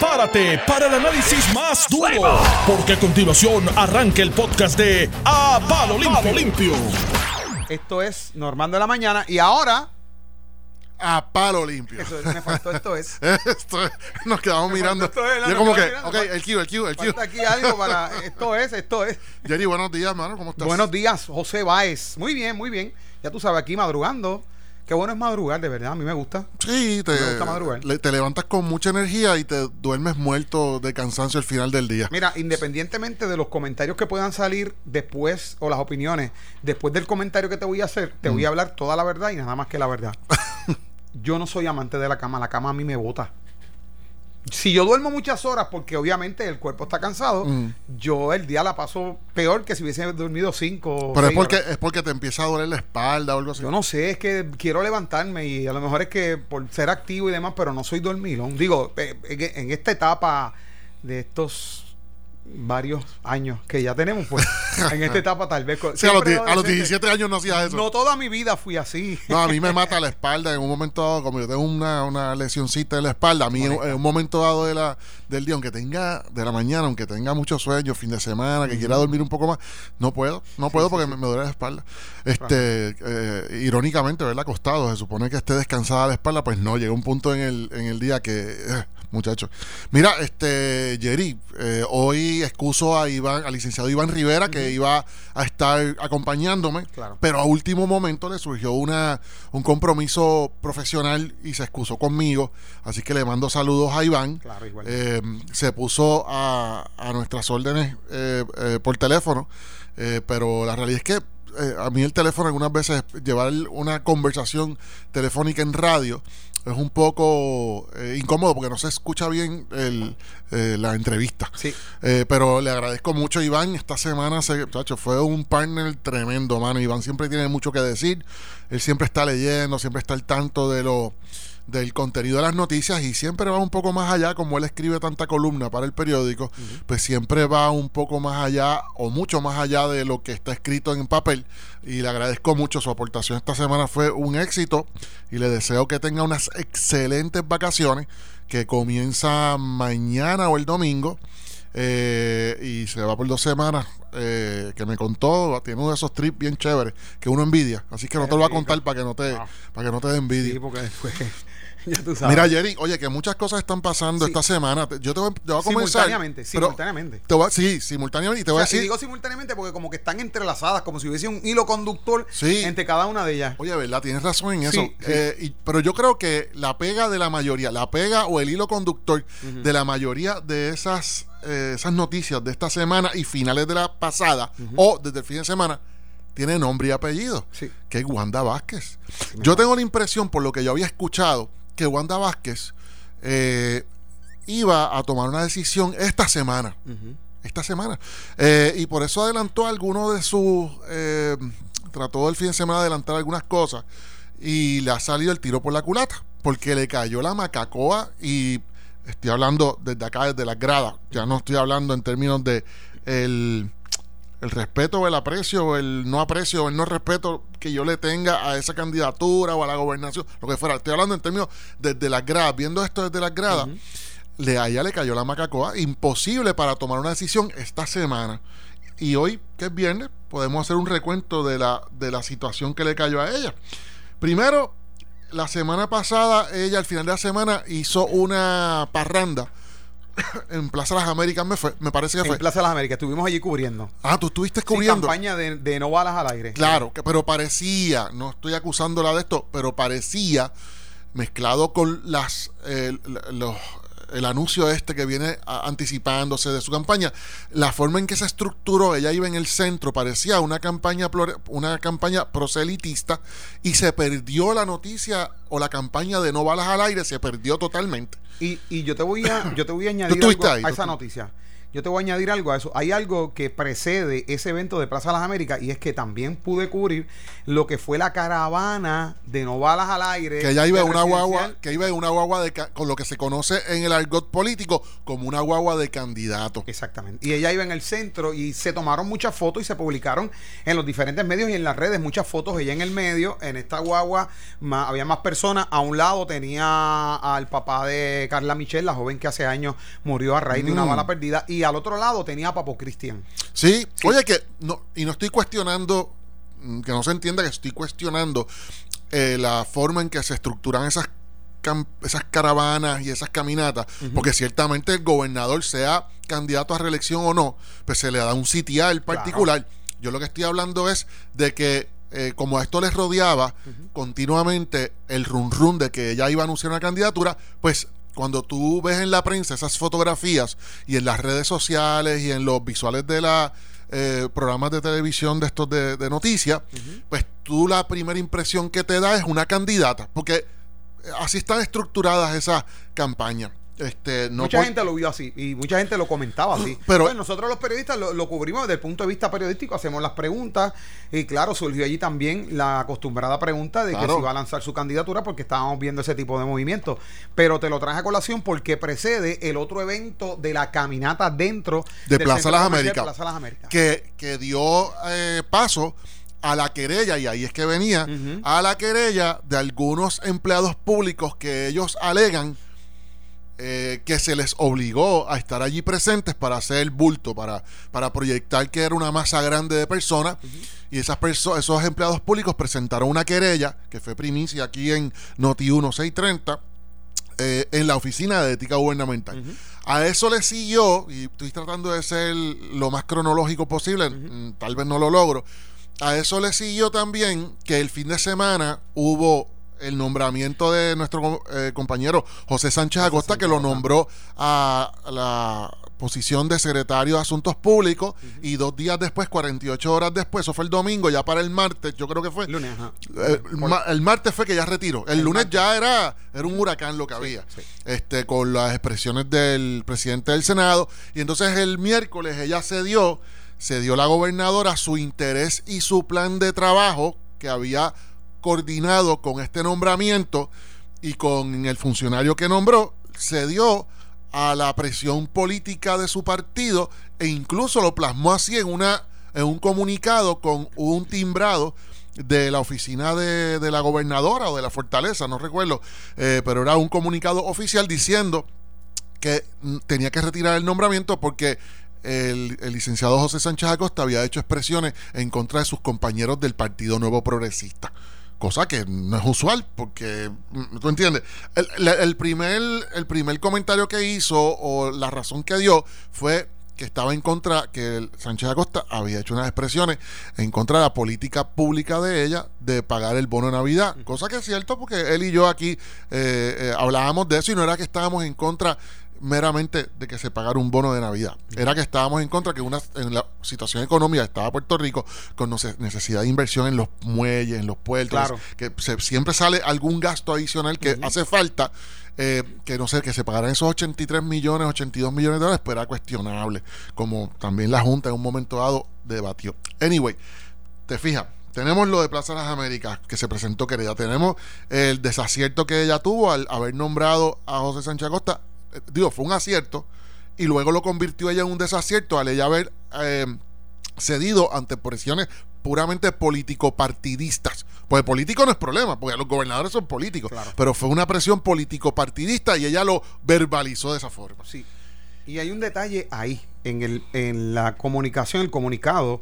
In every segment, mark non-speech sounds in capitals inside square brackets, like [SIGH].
prepárate para el análisis más duro, porque a continuación arranca el podcast de A Palo Limpio. Limpio. Esto es Normando de la Mañana y ahora... A palo limpio. Eso es, me faltó esto es. [LAUGHS] Esto es- nos quedamos Me mirando. esto es, Yo como que, ok, el Q, el Q, el Q. Falta aquí algo para... [LAUGHS] Esto es, esto es. Jerry, buenos días, mano. ¿Cómo estás? Buenos días, José Báez. Muy bien, muy bien. Ya tú sabes, aquí madrugando. Qué bueno es madrugar, de verdad. A mí me gusta. Sí, te, Me gusta madrugar. le- te levantas con mucha energía y te duermes muerto de cansancio al final del día. Mira, independientemente de los comentarios que puedan salir después o las opiniones, después del comentario que te voy a hacer, te Mm. voy a hablar toda la verdad y nada más que la verdad. [LAUGHS] yo no soy amante de la cama, la cama a mí me bota. Si yo duermo muchas horas, porque obviamente el cuerpo está cansado, Mm. yo el día la paso peor que si hubiese dormido cinco. Pero es porque, horas. es porque te empieza a doler la espalda o algo así. Yo no sé, es que quiero levantarme y a lo mejor es que por ser activo y demás, pero no soy dormilón. Digo, en en esta etapa de estos varios años que ya tenemos, pues, [LAUGHS] en esta etapa tal vez... Sí, a los, a los adolescente. 17 años no hacías eso. No toda mi vida fui así. No, a mí me mata la espalda en un momento dado, como yo tengo una, una lesioncita en la espalda, a mí en, en un momento dado de la, del día, aunque tenga, de la mañana, aunque tenga mucho sueño, fin de semana, que quiera dormir un poco más, no puedo, no puedo porque Me, me duele la espalda. Este, eh, irónicamente, ¿verdad? Acostado, se supone que esté descansada la espalda, pues no, llega un punto en el, en el día que, eh, muchacho. Mira, este, Jerry, eh, hoy excuso a Iván, al licenciado Iván Rivera, que iba a estar acompañándome, Claro. pero a último momento le surgió una, un compromiso profesional y se excusó conmigo. Así que le mando saludos a Iván. Claro, igual. Eh, se puso a, a nuestras órdenes eh, eh, por teléfono, pero la realidad es que eh, a mí el teléfono algunas veces llevar una conversación telefónica en radio es un poco eh, incómodo porque no se escucha bien el, eh, la entrevista. Sí. Eh, pero le agradezco mucho a Iván. Esta semana se, chacho, fue un partner tremendo, mano. Iván siempre tiene mucho que decir. Él siempre está leyendo, siempre está al tanto de lo del contenido de las noticias y siempre va un poco más allá, como él escribe tanta columna para el periódico, pues siempre va un poco más allá o mucho más allá de lo que está escrito en papel. Y le agradezco mucho su aportación esta semana fue un éxito y le deseo que tenga unas excelentes vacaciones que comienza mañana o el domingo eh, y se va por dos semanas eh, que me contó tiene uno de esos trips bien chéveres que uno envidia. Así que no te lo voy a contar para que no te Ah. para que no te dé envidia. Sí, porque después... [LAUGHS] ya tú sabes. Mira, Jerry, oye, que muchas cosas están pasando Sí. esta semana. Yo te voy, te voy a comenzar. Simultáneamente, pero simultáneamente. Te voy a- sí, simultáneamente. Y te O voy a sea, y decir. digo simultáneamente porque como que están entrelazadas, como si hubiese un hilo conductor Sí. entre cada una de ellas. Oye, ¿verdad? Tienes razón en eso. Sí. Eh, y- pero yo creo que la pega de la mayoría, la pega o el hilo conductor de la mayoría de esas, eh, esas noticias de esta semana y finales de la pasada o desde el fin de semana tiene nombre y apellido. Sí. Que es Wanda Vázquez. Yo tengo la impresión, por lo que yo había escuchado, que Wanda Vázquez eh, iba a tomar una decisión esta semana. Esta semana. Eh, y por eso adelantó algunos de sus. eh, trató el fin de semana de adelantar algunas cosas. Y le ha salido el tiro por la culata. Porque le cayó la macacoa. Y estoy hablando desde acá, desde las gradas. Ya no estoy hablando en términos de el, el respeto o el aprecio o el no aprecio o el no respeto que yo le tenga a esa candidatura o a la gobernación, lo que fuera. Estoy hablando en términos desde las gradas, viendo esto desde las gradas. Le, a ella le cayó la macacoa, imposible para tomar una decisión esta semana. Y hoy, que es viernes, podemos hacer un recuento de la, de la situación que le cayó a ella. Primero, la semana pasada, ella al final de la semana hizo una parranda [COUGHS] en Plaza Las Américas, me, fue, me parece que En fue. Plaza de las Américas estuvimos allí cubriendo. Ah, tú estuviste Sí, cubriendo. campaña de, de no balas al aire. Claro, que- pero parecía, no estoy acusándola de esto, pero parecía mezclado con las eh, los el anuncio este que viene anticipándose de su campaña, la forma en que se estructuró, ella iba en el centro, parecía una campaña una campaña proselitista y se perdió la noticia o la campaña de no balas al aire, se perdió totalmente. Y, y yo te voy a, yo te voy a añadir estuviste algo ahí, a esa noticia. Yo te voy a añadir algo a eso. Hay algo que precede ese evento de Plaza de las Américas y es que también pude cubrir lo que fue la caravana de no balas al aire. Que ella iba una guagua, que iba una guagua de con lo que se conoce en el argot político como una guagua de candidato. Exactamente. Y ella iba en el centro y se tomaron muchas fotos y se publicaron en los diferentes medios y en las redes muchas fotos. Ella en el medio, en esta guagua, había más personas. A un lado tenía al papá de Carla Michelle, la joven que hace años murió a raíz de una Mm. bala perdida. Y al otro lado tenía a Papo Cristian. Sí, oye que no y no estoy cuestionando mm, que no se entienda que estoy cuestionando eh, la forma en que se estructuran esas esas caravanas y esas caminatas, porque ciertamente el gobernador sea candidato a reelección o no, pues se le da un sitial particular. Yo lo que estoy hablando es de que eh, como a esto les rodeaba continuamente el run run de que ella iba a anunciar una candidatura, pues cuando tú ves en la prensa esas fotografías y en las redes sociales y en los visuales de los programas de televisión de estos de, de noticias, pues tú la primera impresión que te da es una candidata, porque eh, así están estructuradas esas campañas. Este, no mucha gente lo vio así y mucha gente lo comentaba así. [GASPS] Pero- Pues nosotros los periodistas lo, lo cubrimos desde el punto de vista periodístico, hacemos las preguntas y claro, surgió allí también la acostumbrada pregunta de que si iba a lanzar su candidatura porque estábamos viendo ese tipo de movimientos. Pero te lo traje a colación porque precede el otro evento de la caminata dentro De Plaza Las Américas. Plaza Las Américas. que, que dio eh, paso a la querella, y ahí es que venía, a la querella de algunos empleados públicos que ellos alegan eh, que se les obligó a estar allí presentes para hacer bulto, para, para proyectar que era una masa grande de personas. Y esas perso- esos empleados públicos presentaron una querella, que fue primicia aquí en Noti 1630, eh, en la Oficina de Ética Gubernamental. A eso le siguió, y estoy tratando de ser lo más cronológico posible, mm, tal vez no lo logro. A eso le siguió también que el fin de semana hubo el nombramiento de nuestro eh, compañero José Sánchez Acosta, que lo nombró a la posición de secretario de Asuntos Públicos y dos días después, 48 horas después, eso fue el domingo, ya para el martes, yo creo que fue, Lunes, ajá. eh, el, ma- el martes fue que ya retiró. El, El lunes martes. ya era, era un huracán lo que había. sí. Este, con las expresiones del presidente del Senado. Y entonces el miércoles ella cedió, cedió la gobernadora su interés y su plan de trabajo que había coordinado con este nombramiento y con el funcionario que nombró, cedió a la presión política de su partido e incluso lo plasmó así en una en un comunicado con un timbrado de la oficina de, de la gobernadora o de la fortaleza, no recuerdo, eh, pero era un comunicado oficial diciendo que tenía que retirar el nombramiento porque el licenciado José Sánchez Acosta había hecho expresiones en contra de sus compañeros del Partido Nuevo Progresista. Cosa que no es usual, porque, mm, ¿tú entiendes? El, primer, el primer comentario que hizo o la razón que dio fue que estaba en contra, que el Sánchez Acosta había hecho unas expresiones en contra de la política pública de ella de pagar el bono de Navidad. Cosa que es cierto, porque él y yo aquí eh, eh, hablábamos de eso y no era que estábamos en contra meramente de que se pagara un bono de Navidad. Era que estábamos en contra que una, en la situación económica estaba Puerto Rico con nece- necesidad de inversión en los muelles, en los puertos, Claro. que se- siempre sale algún gasto adicional que hace falta. eh, que no sé, que se pagaran esos 83 millones, 82 millones de dólares, pero era cuestionable, como también la Junta en un momento dado debatió. Anyway, te fijas, tenemos lo de Plaza de las Américas que se presentó querida, tenemos el desacierto que ella tuvo al haber nombrado a José Sánchez Acosta, digo, fue un acierto, y luego lo convirtió ella en un desacierto al ella haber eh, cedido ante presiones puramente político-partidistas. Pues político no es problema, porque los gobernadores son políticos, Claro. pero fue una presión político-partidista y ella lo verbalizó de esa forma. Sí. Y hay un detalle ahí, en, el, en la comunicación, el comunicado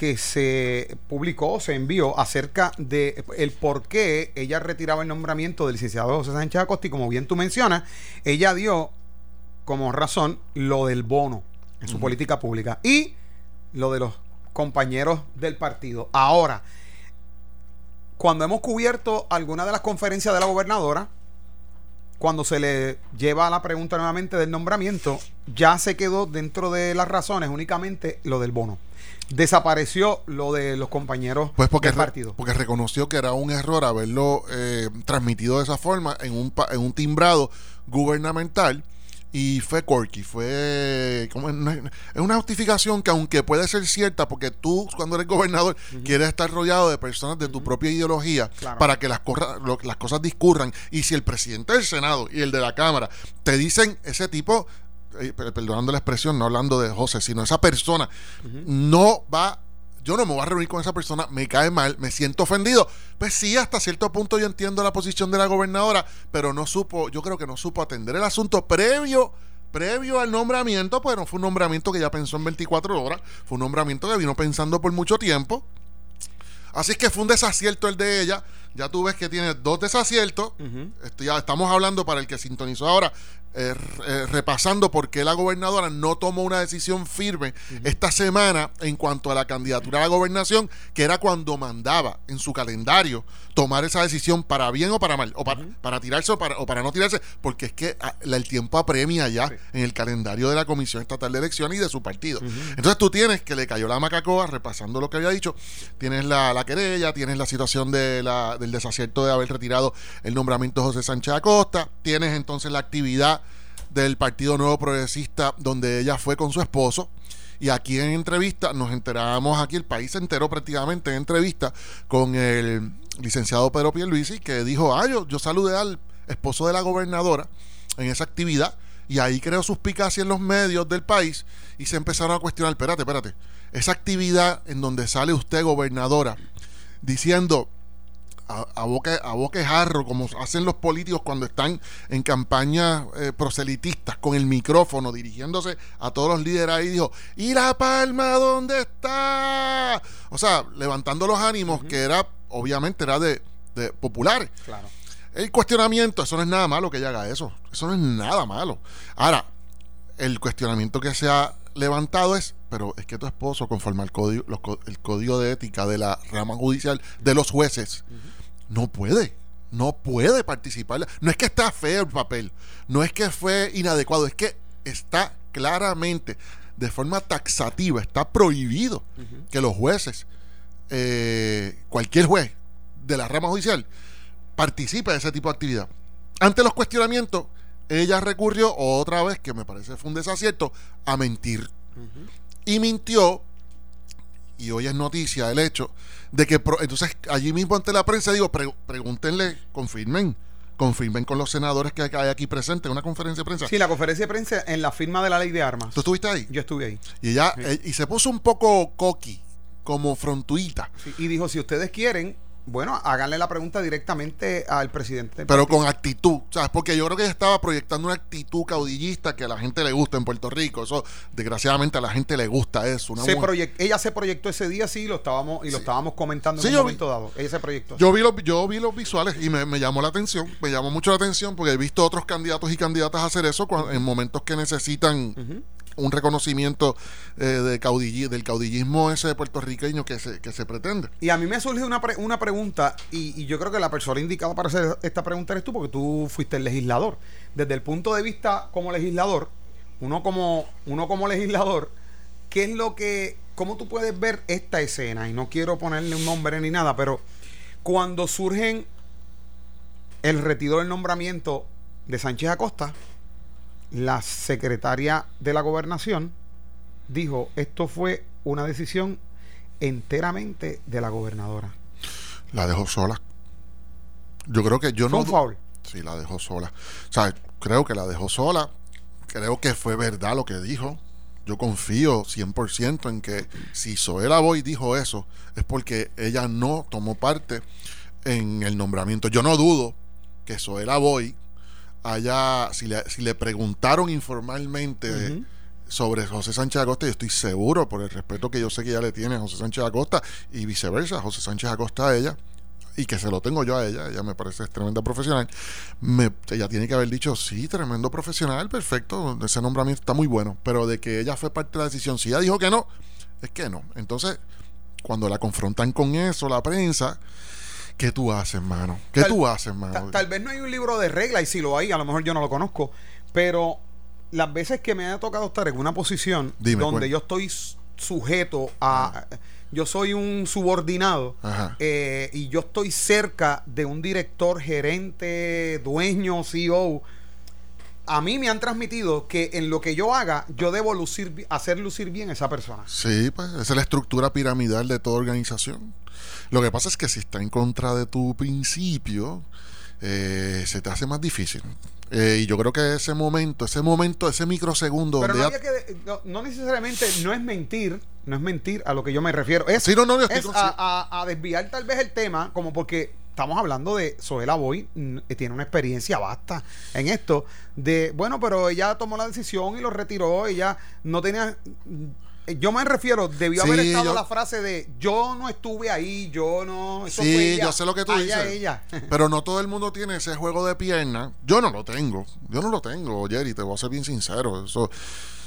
que se publicó, se envió acerca de el por qué ella retiraba el nombramiento del licenciado José Sánchez Acosta y como bien tú mencionas, ella dio como razón lo del bono en su política pública y lo de los compañeros del partido. Ahora, cuando hemos cubierto alguna de las conferencias de la gobernadora, cuando se le lleva la pregunta nuevamente del nombramiento, ya se quedó dentro de las razones únicamente lo del bono. Desapareció lo de los compañeros Pues porque, del partido. porque reconoció que era un error haberlo eh, transmitido de esa forma en un, en un timbrado gubernamental y fue quirky, fue como una- es una justificación que aunque puede ser cierta porque tú cuando eres gobernador quieres estar rodeado de personas de tu propia ideología Claro. para que las, corra- lo- las cosas discurran y si el presidente del Senado y el de la Cámara te dicen ese tipo eh, per- perdonando la expresión, no hablando de José, sino esa persona no va yo no me voy a reunir con esa persona, me cae mal, me siento ofendido. Pues sí, hasta cierto punto yo entiendo la posición de la gobernadora, pero no supo, yo creo que no supo atender el asunto previo, previo al nombramiento, pues no fue un nombramiento que ya pensó en 24 horas, fue un nombramiento que vino pensando por mucho tiempo. Así es que fue un desacierto el de ella. Ya tú ves que tiene dos desaciertos. Esto ya estamos hablando para el que sintonizó ahora, eh, eh, repasando por qué la gobernadora no tomó una decisión firme esta semana en cuanto a la candidatura a la gobernación, que era cuando mandaba en su calendario tomar esa decisión para bien o para mal, o para, para tirarse o para, o para no tirarse, porque es que ah, la- el tiempo apremia ya Sí. en el calendario de la Comisión Estatal de Elecciones y de su partido. Entonces tú tienes que le cayó la macacoa, repasando lo que había dicho, tienes la, la querella, tienes la situación de la- del desacierto de haber retirado el nombramiento de José Sánchez Acosta, tienes entonces la actividad del Partido Nuevo Progresista donde ella fue con su esposo. Y aquí en entrevista nos enteramos, aquí el país se enteró prácticamente en entrevista con el licenciado Pedro Pierluisi, que dijo, ah, yo, yo saludé al esposo de la gobernadora en esa actividad y ahí creó suspicacia en los medios del país y se empezaron a cuestionar, espérate, espérate, esa actividad en donde sale usted gobernadora diciendo a, a boca, a boca jarro, como hacen los políticos cuando están en campañas eh, proselitistas, con el micrófono, dirigiéndose a todos los líderes ahí, dijo, ¿y la palma dónde está? O sea, levantando los ánimos, que era, obviamente, era de, de populares. Claro. El cuestionamiento, eso no es nada malo que ella haga eso. Eso no es nada malo. Ahora, el cuestionamiento que se ha levantado es, pero es que tu esposo, conforme al código, los el código de ética de la rama judicial de los jueces, no puede. No puede participar. No es que está feo el papel. No es que fue inadecuado. Es que está claramente, de forma taxativa, está prohibido que los jueces, eh, cualquier juez de la rama judicial, participe de ese tipo de actividad. Ante los cuestionamientos, ella recurrió otra vez, que me parece fue un desacierto, a mentir. Y mintió, y hoy es noticia el hecho, de que entonces allí mismo ante la prensa digo, pre- pregúntenle, confirmen, confirmen con los senadores que hay aquí presentes en una conferencia de prensa. Sí, la conferencia de prensa en la firma de la ley de armas. ¿Tú estuviste ahí? Yo estuve ahí. Y ella, eh, y se puso un poco coqui, como frontuita, Sí, y dijo, si ustedes quieren, bueno, háganle la pregunta directamente al presidente. pero con actitud, ¿sabes? Porque yo creo que ella estaba proyectando una actitud caudillista que a la gente le gusta en Puerto Rico. Eso, desgraciadamente, a la gente le gusta eso. Una Se ella se proyectó ese día, sí, lo estábamos, y lo estábamos comentando Sí, en un vi- momento dado. Ella se proyectó. Yo vi, los, yo vi los visuales y me, me llamó la atención, me llamó mucho la atención porque he visto otros candidatos y candidatas hacer eso en momentos que necesitan. Un reconocimiento eh, de del caudillismo ese puertorriqueño que se, que se pretende. Y a mí me surge una, una pregunta, y, y yo creo que la persona indicada para hacer esta pregunta eres tú, porque tú fuiste el legislador. Desde el punto de vista como legislador, uno como, uno como legislador, ¿qué es lo que, cómo tú puedes ver esta escena? Y no quiero ponerle un nombre ni nada, pero cuando surgen el retiro del nombramiento de Sánchez Acosta, la secretaria de la gobernación dijo, esto fue una decisión enteramente de la gobernadora. La dejó sola. Yo creo que yo no... un foul. Sí, la dejó sola. O sea, creo que la dejó sola. Creo que fue verdad lo que dijo. Yo confío 100% en que si Zoela Boy dijo eso, es porque ella no tomó parte en el nombramiento. Yo no dudo que Zoela Boy haya, si le, si le preguntaron informalmente sobre José Sánchez Acosta, yo estoy seguro, por el respeto que yo sé que ella le tiene a José Sánchez Acosta, y viceversa, José Sánchez Acosta a ella, y que se lo tengo yo a ella, ella me parece tremenda profesional, me, ella tiene que haber dicho, sí, tremendo profesional, perfecto, ese nombramiento está muy bueno, pero de que ella fue parte de la decisión, si ella dijo que no, es que no. Entonces, cuando la confrontan con eso, la prensa, ¿qué tú haces, mano? ¿Qué Tal- tú haces, mano? Tal, vez no hay un libro de reglas, y si lo hay, a lo mejor yo no lo conozco, pero las veces que me ha tocado estar en una posición Dime, donde yo estoy sujeto a... Yo soy un subordinado eh, y yo estoy cerca de un director, gerente, dueño, CEO. A mí me han transmitido que en lo que yo haga, yo debo lucir, hacer lucir bien a esa persona. Sí, pues esa es la estructura piramidal de toda organización. Lo que pasa es que si está en contra de tu principio, eh, se te hace más difícil. Eh, y yo creo que ese momento, ese momento, ese microsegundo Pero no, había que, no, no necesariamente, no es mentir, no es mentir a lo que yo me refiero. Es, Sí, no, es a- a desviar tal vez el tema, como porque estamos hablando de Zoela Boy, mm, que tiene una experiencia vasta en esto, de, bueno, pero ella tomó la decisión y lo retiró, ella no tenía... Yo me refiero, debió haber estado yo- la frase de yo no estuve ahí, yo no. Eso Sí, fue ella, yo sé lo que tú allá dices. ella. [LAUGHS] Pero no todo el mundo tiene ese juego de pierna. Yo no lo tengo. Yo no lo tengo, Jerry, te voy a ser bien sincero. Eso,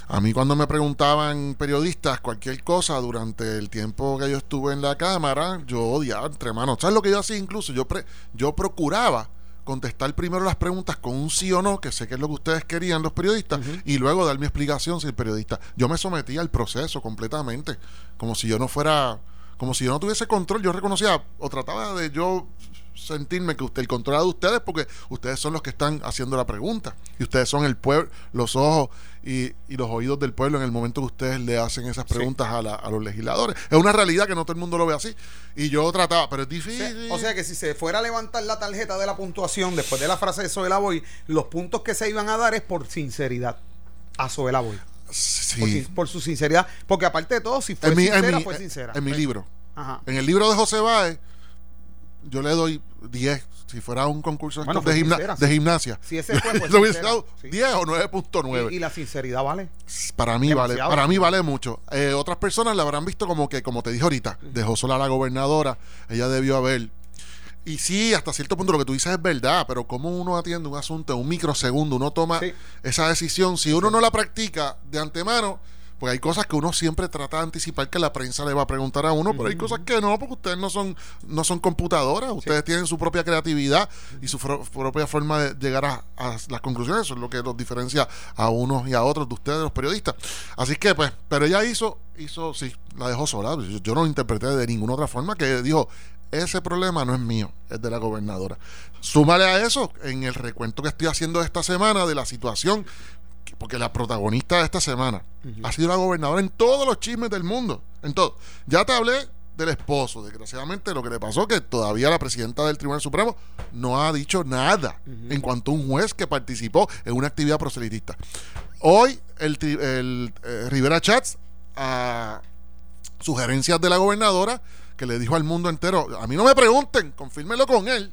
a mí cuando me preguntaban periodistas cualquier cosa durante el tiempo que yo estuve en la cámara, yo odiaba entre manos. ¿Sabes lo que yo hacía incluso? Yo, pre- yo procuraba contestar primero las preguntas con un sí o no, que sé que es lo que ustedes querían los periodistas, y luego dar mi explicación si el periodista. Yo me sometía al proceso completamente, como si yo no fuera, como si yo no tuviese control. Yo reconocía o trataba de yo sentirme que usted el control de ustedes porque ustedes son los que están haciendo la pregunta y ustedes son el pueblo, los ojos y, y los oídos del pueblo en el momento que ustedes le hacen esas preguntas a, la- a los legisladores. Es una realidad que no todo el mundo lo ve así y yo trataba, pero es difícil. O sea que si se fuera a levantar la tarjeta de la puntuación después de la frase de Zoela Boy, los puntos que se iban a dar es por sinceridad a Zoela Boy. Sí. por su sinceridad. Porque aparte de todo, si fue en mi, en sincera, mi- fue sincera. en mi libro. Ajá. En el libro de José Báez, yo le doy 10. Si fuera un concurso de Bueno, estos de, fue gimna- sincera, de sí. gimnasia. Si ese fue, [LAUGHS] le hubiese dado sí. 10 o 9.9. Y, y la sinceridad, ¿vale? Para mí vale, para mí vale mucho. Eh, otras personas la habrán visto como que, como te dije ahorita, dejó sola a la gobernadora, ella debió haber. Y sí, hasta cierto punto lo que tú dices es verdad, pero cómo uno atiende un asunto en un microsegundo, uno toma Sí. esa decisión, si uno no la practica de antemano, pues hay cosas que uno siempre trata de anticipar que la prensa le va a preguntar a uno, pero hay cosas que no, porque ustedes no son, no son computadoras, ustedes tienen su propia creatividad y su propia forma de llegar a, a las conclusiones, eso es lo que los diferencia a unos y a otros de ustedes, los periodistas. Así que, pues, pero ella hizo, hizo, sí, la dejó sola, yo, yo no lo interpreté de ninguna otra forma, que dijo, ese problema no es mío, es de la gobernadora. Súmale a eso, en el recuento que estoy haciendo esta semana de la situación, porque la protagonista de esta semana ha sido la gobernadora en todos los chismes del mundo, en todo. Ya te hablé del esposo, desgraciadamente lo que le pasó que todavía la presidenta del Tribunal Supremo no ha dicho nada en cuanto a un juez que participó en una actividad proselitista. Hoy el, el, eh, Rivera Chats a sugerencias de la gobernadora que le dijo al mundo entero, a mí no me pregunten, confírmelo con él.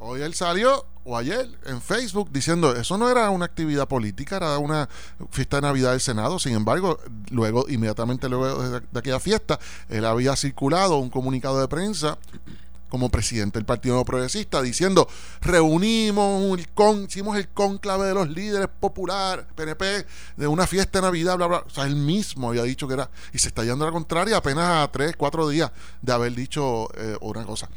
Hoy él salió, o ayer, en Facebook, diciendo, eso no era una actividad política, era una fiesta de Navidad del Senado. Sin embargo, luego, inmediatamente luego de, aquella fiesta, él había circulado un comunicado de prensa como presidente del Partido Progresista, diciendo, reunimos, el con, hicimos el conclave de los líderes populares, PNP, de una fiesta de Navidad, bla, bla. O sea, él mismo había dicho que era, y se está yendo a la contraria apenas a tres, cuatro días de haber dicho eh, una cosa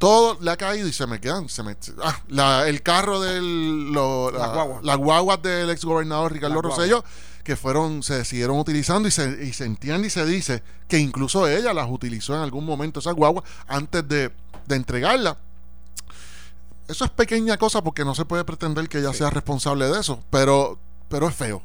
todo le ha caído y se me quedan. Se me, ah, la- el carro del. lo- Las la- guaguas. las guaguas del ex gobernador Ricardo Las. Rosselló, que fueron, se siguieron utilizando y se, y se entiende y se dice que incluso ella las utilizó en algún momento, esas guaguas, antes de, de entregarla. Eso es pequeña cosa porque no se puede pretender que ella sea responsable de eso, pero, pero es feo.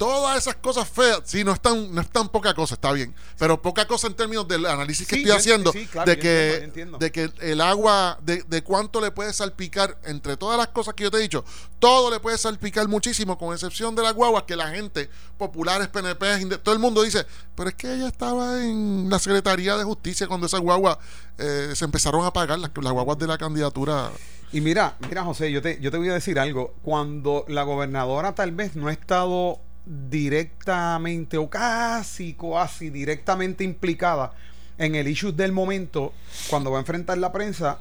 Todas esas cosas feas, sí, no es tan, no es tan poca cosa, está bien, pero poca cosa en términos del análisis que Sí, estoy haciendo sí, claro, de, que, de que el agua, de, de cuánto le puede salpicar, entre todas las cosas que yo te he dicho, todo le puede salpicar muchísimo, con excepción de las guaguas, que la gente, populares, PNP, todo el mundo dice, pero es que ella estaba en la Secretaría de Justicia cuando esas guaguas eh, se empezaron a pagar, las, las guaguas de la candidatura. Y mira, mira José, yo te, yo te voy a decir algo. Cuando la gobernadora tal vez no ha estado directamente o casi, casi directamente implicada en el issue del momento, cuando va a enfrentar la prensa,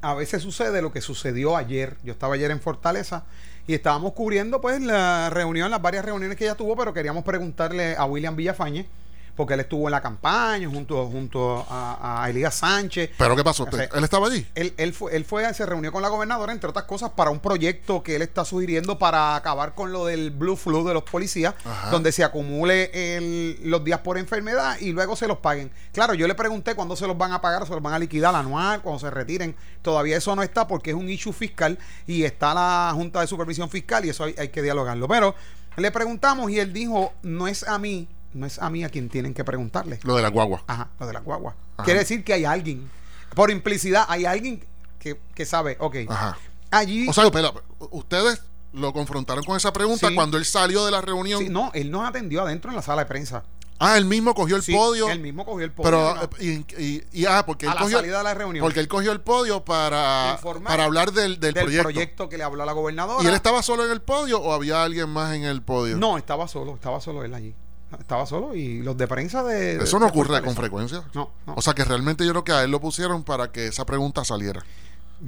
a veces sucede lo que sucedió ayer. Yo estaba ayer en Fortaleza y estábamos cubriendo pues la reunión, las varias reuniones que ella tuvo, pero queríamos preguntarle a William Villafañe porque él estuvo en la campaña junto, junto a, a Elías Sánchez. ¿Pero qué pasó? O sea, ¿Él estaba allí? Él, él, fue, él fue, se reunió con la gobernadora, entre otras cosas, para un proyecto que él está sugiriendo para acabar con lo del blue flu de los policías, Ajá. donde se acumule el- los días por enfermedad y luego se los paguen. Claro, yo le pregunté cuándo se los van a pagar, se los van a liquidar anual, cuando se retiren. Todavía eso no está porque es un issue fiscal y está la Junta de Supervisión Fiscal y eso hay, hay que dialogarlo. Pero le preguntamos y él dijo, no es a mí, no es a mí a quien tienen que preguntarle. Lo de la guagua. Ajá, lo de la guagua. Ajá. Quiere decir que hay alguien, por implicidad, hay alguien que, que sabe, ok. Ajá. Allí, O sea, espera, ustedes lo confrontaron con esa pregunta Sí. cuando él salió de la reunión. sí, no, él nos atendió adentro en la sala de prensa. Ah, él mismo cogió el Sí, podio. Él mismo cogió el podio. Pero, ¿no? y, y- y- ah, porque él a la cogió. salida de la reunión. Porque él cogió el podio para, Informar para hablar del, del, del proyecto. proyecto. que le habló a la gobernadora. ¿Y él estaba solo en el podio o había alguien más en el podio? No, estaba solo, estaba solo él allí. Estaba solo y los de prensa de. Eso no de ocurre Fortaleza. con frecuencia. No, no. O sea que realmente yo creo que a él lo pusieron para que esa pregunta saliera.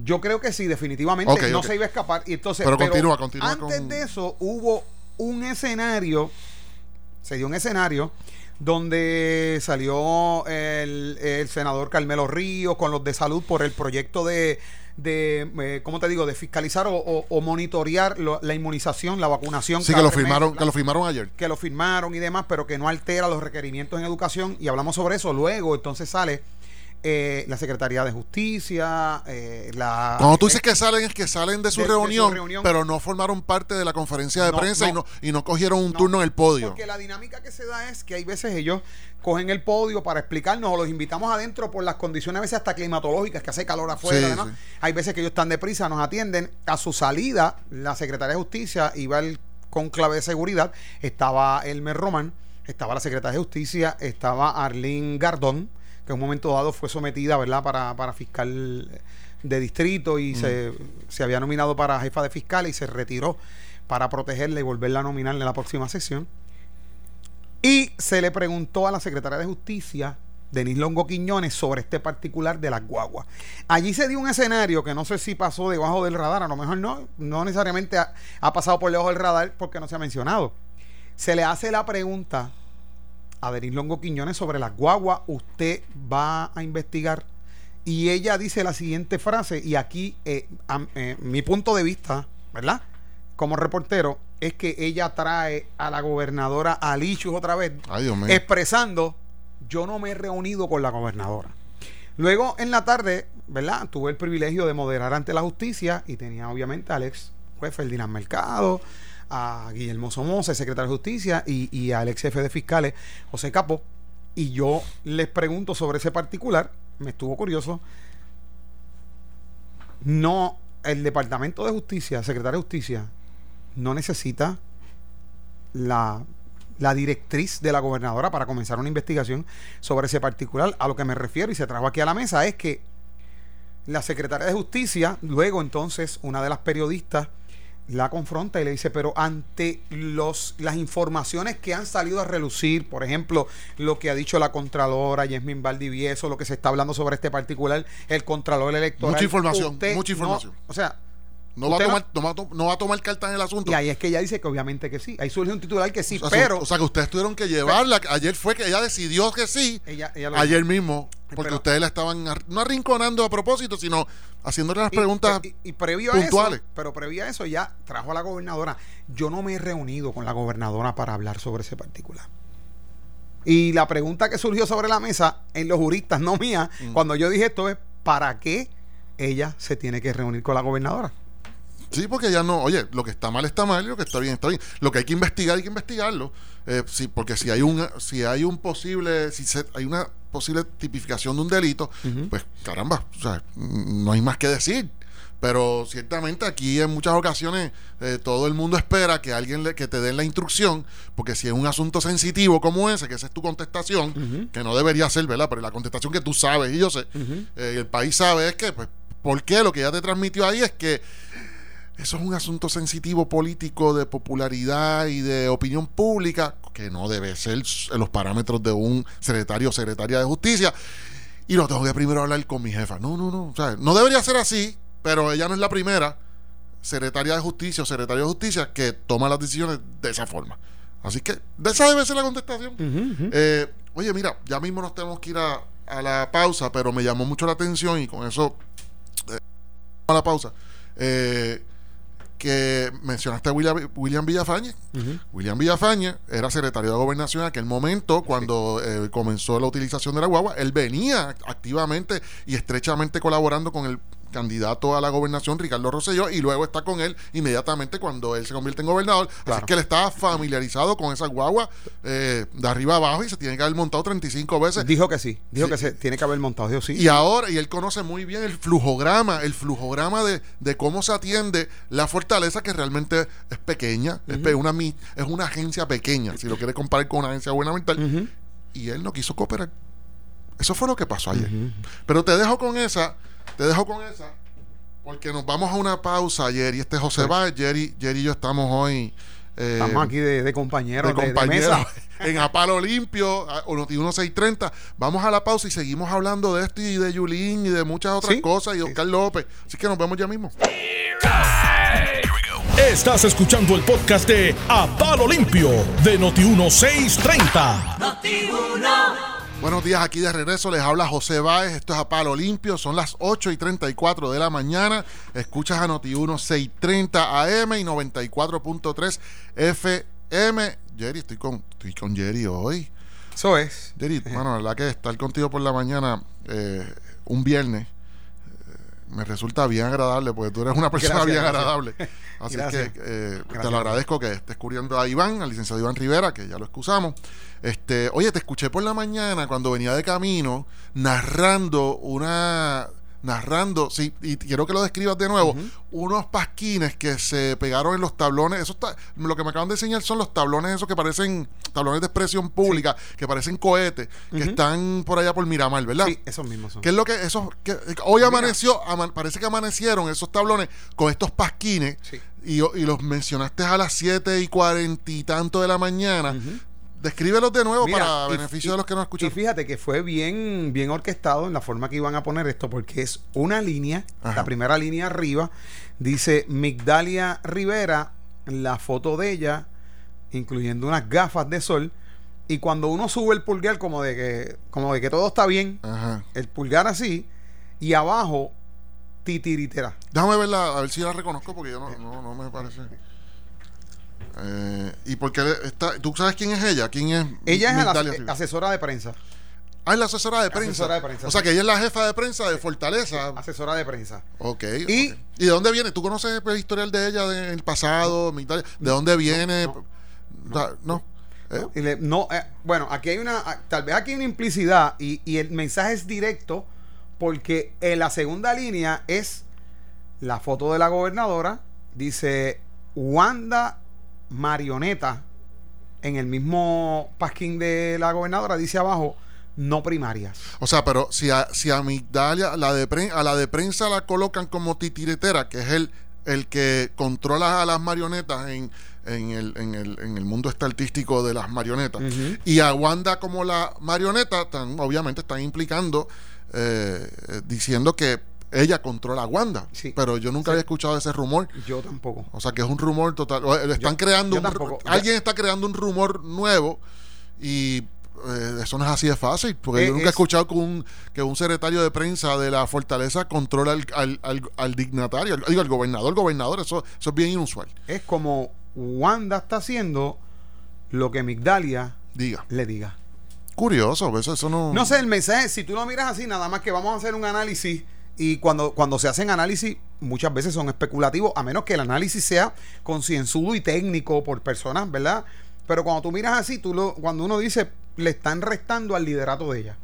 Yo creo que sí, definitivamente Ok, no se iba a escapar. Y entonces, Pero continúa, continúa Antes con- de eso hubo un escenario, se dio un escenario donde salió el, el senador Carmelo Ríos con los de salud por el proyecto de, de eh, ¿cómo te digo?, de fiscalizar o, o- o monitorear lo- la inmunización, la vacunación. Sí, que lo firmaron, que lo firmaron ayer. que lo firmaron y demás, pero que no altera los requerimientos en educación. Y hablamos sobre eso. Luego, entonces sale eh, la Secretaría de Justicia, eh, la... Cuando tú dices que salen, es que salen de su, de- de su reunión, pero no formaron parte de la conferencia de No, prensa Y, no. y no cogieron un No, turno en el podio. Porque la dinámica que se da es que hay veces ellos cogen el podio para explicarnos o los invitamos adentro por las condiciones a veces hasta climatológicas, que hace calor afuera. Sí. Hay veces que ellos están deprisa, nos atienden. A su salida, la Secretaría de Justicia iba el conclave de seguridad, estaba Elmer Roman, estaba la Secretaria de Justicia, estaba Arlene Gardón, que en un momento dado fue sometida, ¿verdad?, para, para fiscal de distrito y se, se había nominado para jefa de fiscal y se retiró para protegerla y volverla a nominar en la próxima sesión. Y se le preguntó a la secretaria de Justicia, Denise Longo Quiñones, sobre este particular de las guaguas. Allí se dio un escenario que no sé si pasó debajo del radar, a lo mejor no, no necesariamente ha, ha pasado por debajo del radar porque no se ha mencionado. Se le hace la pregunta a Denise Longo Quiñones sobre las guaguas, usted va a investigar. Y ella dice la siguiente frase, y aquí eh, a- eh, mi punto de vista, ¿verdad? Como reportero, es que ella trae a la gobernadora Alichus otra vez, Ay, expresando, yo no me he reunido con la gobernadora. Luego en la tarde, ¿verdad? Tuve el privilegio de moderar ante la justicia y tenía obviamente al ex juez Ferdinand Mercado, a Guillermo Somoza, el secretario de justicia, y, y al ex jefe de fiscales, José Capo. Y yo les pregunto sobre ese particular, me estuvo curioso. No, el Departamento de Justicia, secretario de Justicia, no necesita la, la directriz de la gobernadora para comenzar una investigación sobre ese particular. A lo que me refiero y se trajo aquí a la mesa es que la secretaria de Justicia, luego entonces una de las periodistas la confronta y le dice, pero ante los, las informaciones que han salido a relucir, por ejemplo, lo que ha dicho la Contralora, Yasmin Valdivieso, lo que se está hablando sobre este particular, el Contralor Electoral. Mucha información, usted mucha no- información. o sea, No va, a tomar, no, va a to- no va a tomar cartas en el asunto. y ahí es que ella dice que obviamente que sí. Ahí surge un titular que sí, o, sea, pero o sea, que ustedes tuvieron que llevarla. Ayer fue que ella decidió que sí. ella, ella lo Ayer mismo. Porque Pero- ustedes la estaban no arrinconando a propósito, sino haciéndole las Y- preguntas. Y, y previo puntuales. a eso, pero previo a eso ya trajo a la gobernadora. Yo no me he reunido con la gobernadora para hablar sobre ese particular. Y la pregunta que surgió sobre la mesa en los juristas, no mía, Mm. cuando yo dije esto es ¿para qué ella se tiene que reunir con la gobernadora? Sí, porque ya no, oye, lo que está mal está mal y lo que está bien está bien. Lo que hay que investigar hay que investigarlo. Eh, sí, porque si hay un, si hay un posible, si se- hay una posible tipificación de un delito, pues caramba, o sea, no hay más que decir. Pero ciertamente aquí en muchas ocasiones eh, todo el mundo espera que alguien le, que te den la instrucción, porque si es un asunto sensitivo como ese, que esa es tu contestación, que no debería ser, ¿verdad? Pero la contestación que tú sabes y yo sé, eh, y el país sabe es que, pues, ¿por qué? Lo que ya te transmitió ahí es que eso es un asunto sensitivo político de popularidad y de opinión pública que no debe ser en los parámetros de un secretario o secretaria de justicia. Y lo tengo que primero hablar con mi jefa. No, no, no. O sea, no debería ser así, pero ella no es la primera secretaria de justicia o secretario de justicia que toma las decisiones de esa forma. Así que de esa debe ser la contestación. Eh, Oye, mira, ya mismo nos tenemos que ir a, a la pausa, pero me llamó mucho la atención y con eso eh, a la pausa. Eh, que mencionaste a William, William Villafañe. William Villafañe era secretario de Gobernación en aquel momento cuando eh, comenzó la utilización de la guagua. Él venía activamente y estrechamente colaborando con el candidato a la gobernación, Ricardo Rosselló, y luego está con él inmediatamente cuando él se convierte en gobernador. Así que él estaba familiarizado con esa guagua eh, de arriba abajo y se tiene que haber montado 35 veces. Dijo que sí, dijo que se tiene que haber montado, dijo sí. Y ahora, y él conoce muy bien el flujograma, el flujograma de, de cómo se atiende la fortaleza que realmente es pequeña, es, una, es una agencia pequeña, si lo quiere comparar con una agencia gubernamental. Y él no quiso cooperar. Eso fue lo que pasó ayer. Pero te dejo con esa te dejo con esa, porque nos vamos a una pausa, Jerry. Este es José Báez, Jerry, Jerry y yo estamos hoy. Eh, estamos aquí de, compañeros, de, compañeros [LAUGHS] en Apalo Limpio, Noti 1630. Vamos a la pausa y seguimos hablando de esto y de Yulín y de muchas otras cosas y de Oscar López. Así que nos vemos ya mismo. Estás escuchando el podcast de A Palo Limpio de Noti 1630. Noti Buenos días, aquí de regreso les habla José Báez, esto es a Palo Limpio, son las 8 y 34 de la mañana, escuchas a Noti1 630 AM y 94.3 FM. Jerry, estoy con, estoy con Jerry hoy. Eso es. Jerry, bueno, la verdad que estar contigo por la mañana eh, un viernes me resulta bien agradable, porque tú eres una persona bien agradable. [LAUGHS] Así que eh, te lo agradezco que estés cubriendo a Iván, al licenciado Iván Rivera, que ya lo excusamos. Este, oye, te escuché por la mañana cuando venía de camino narrando una narrando, sí, y quiero que lo describas de nuevo, unos pasquines que se pegaron en los tablones, eso está, lo que me acaban de enseñar son los tablones esos que parecen, tablones de expresión pública, que parecen cohetes, que están por allá por Miramar, ¿verdad? Sí, esos mismos son. ¿Qué es lo que, esos, que, hoy amaneció, parece que amanecieron esos tablones con estos pasquines, y, y, los mencionaste a las 7 y cuarenta y tanto de la mañana. Descríbelos de nuevo para beneficio de los que no escuchan. Y fíjate que fue bien, bien orquestado en la forma que iban a poner esto, porque es una línea, la primera línea arriba, dice Migdalia Rivera, la foto de ella, incluyendo unas gafas de sol. Y cuando uno sube el pulgar como de que, como de que todo está bien, el pulgar así, y abajo, titiritera. Déjame verla, a ver si la reconozco, porque yo no, no, no me parece. Eh, ¿Y por qué está, tú sabes quién es ella? ¿Quién es? Ella es la asesora de prensa. Ah, es la asesora de prensa. O sea, que ella es la jefa de prensa de Fortaleza. asesora de prensa. Ok. ¿Y, de dónde viene? ¿Tú conoces el historial de ella del pasado? ¿De dónde viene? No. no. ¿Eh? Eh, bueno, aquí hay una. Tal vez aquí hay una implicidad y, y el mensaje es directo porque en la segunda línea es la foto de la gobernadora. Dice Wanda marioneta en el mismo pasquín de la gobernadora dice abajo no primarias. O sea, pero si a, si a Migdalia, la de a la de prensa la colocan como titiretera, que es el, el que controla a las marionetas en, en, el, en, el, en el mundo este artístico de las marionetas, y a Wanda como la marioneta, tan, obviamente están implicando, eh, eh, diciendo que ella controla a Wanda. Pero yo nunca había escuchado ese rumor. Yo tampoco. O sea que es un rumor total. Están creando alguien está creando un rumor nuevo y eh, eso no es así de fácil. Porque yo nunca he escuchado que un, que un secretario de prensa de la fortaleza controla al, al, al, dignatario, digo, al gobernador, gobernador. Eso, eso es bien inusual. Es como Wanda está haciendo lo que Migdalia diga. le diga. Curioso, eso, eso no. No sé, el mensaje, si tú lo miras así, nada más que vamos a hacer un análisis y cuando, cuando se hacen análisis, muchas veces son especulativos, a menos que el análisis sea concienzudo y técnico por personas, ¿verdad? Pero cuando tú miras así, tú lo, cuando uno dice, le están restando al liderato de ella.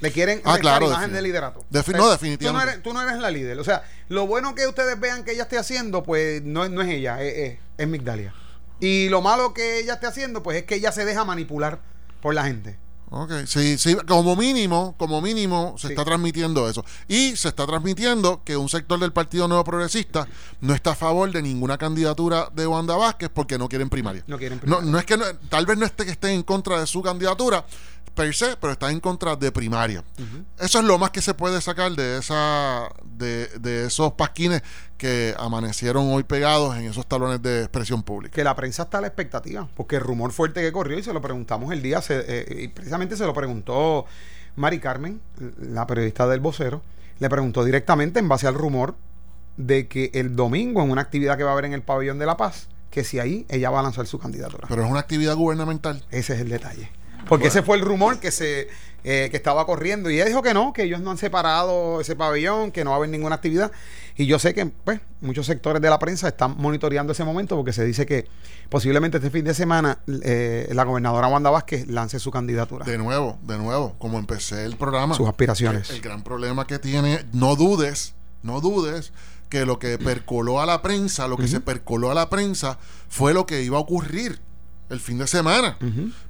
Le quieren ah, claro, imagen de liderato. no, definitivamente. Tú no, eres, la líder. O sea, lo bueno que ustedes vean que ella esté haciendo, pues no, no es ella, es, es Migdalia. Y lo malo que ella esté haciendo, pues es que ella se deja manipular por la gente. Ok, sí, sí, como mínimo, como mínimo se está transmitiendo eso. Y se está transmitiendo que un sector del Partido Nuevo Progresista no está a favor de ninguna candidatura de Wanda Vázquez porque no quieren primaria. No quieren primaria. No, es que tal vez no esté que esté en contra de su candidatura per se, pero está en contra de primaria. Eso es lo más que se puede sacar de esa de, de esos pasquines que amanecieron hoy pegados en esos talones de expresión pública. Que la prensa está a la expectativa, porque el rumor fuerte que corrió, y se lo preguntamos el día, eh, y precisamente se lo preguntó Mari Carmen, la periodista del vocero, le preguntó directamente en base al rumor de que el domingo en una actividad que va a haber en el pabellón de la paz, que si ahí ella va a lanzar su candidatura. Pero es una actividad gubernamental. Ese es el detalle. Porque ese fue el rumor que se eh, que estaba corriendo y ella dijo que no, que ellos no han separado ese pabellón, que no va a haber ninguna actividad. Y yo sé que pues muchos sectores de la prensa están monitoreando ese momento porque se dice que posiblemente este fin de semana eh, la gobernadora Wanda Vázquez lance su candidatura. De nuevo, de nuevo, como empecé el programa. Sus aspiraciones. El, el gran problema que tiene, no dudes, no dudes que lo que percoló a la prensa, lo que se percoló a la prensa fue lo que iba a ocurrir el fin de semana.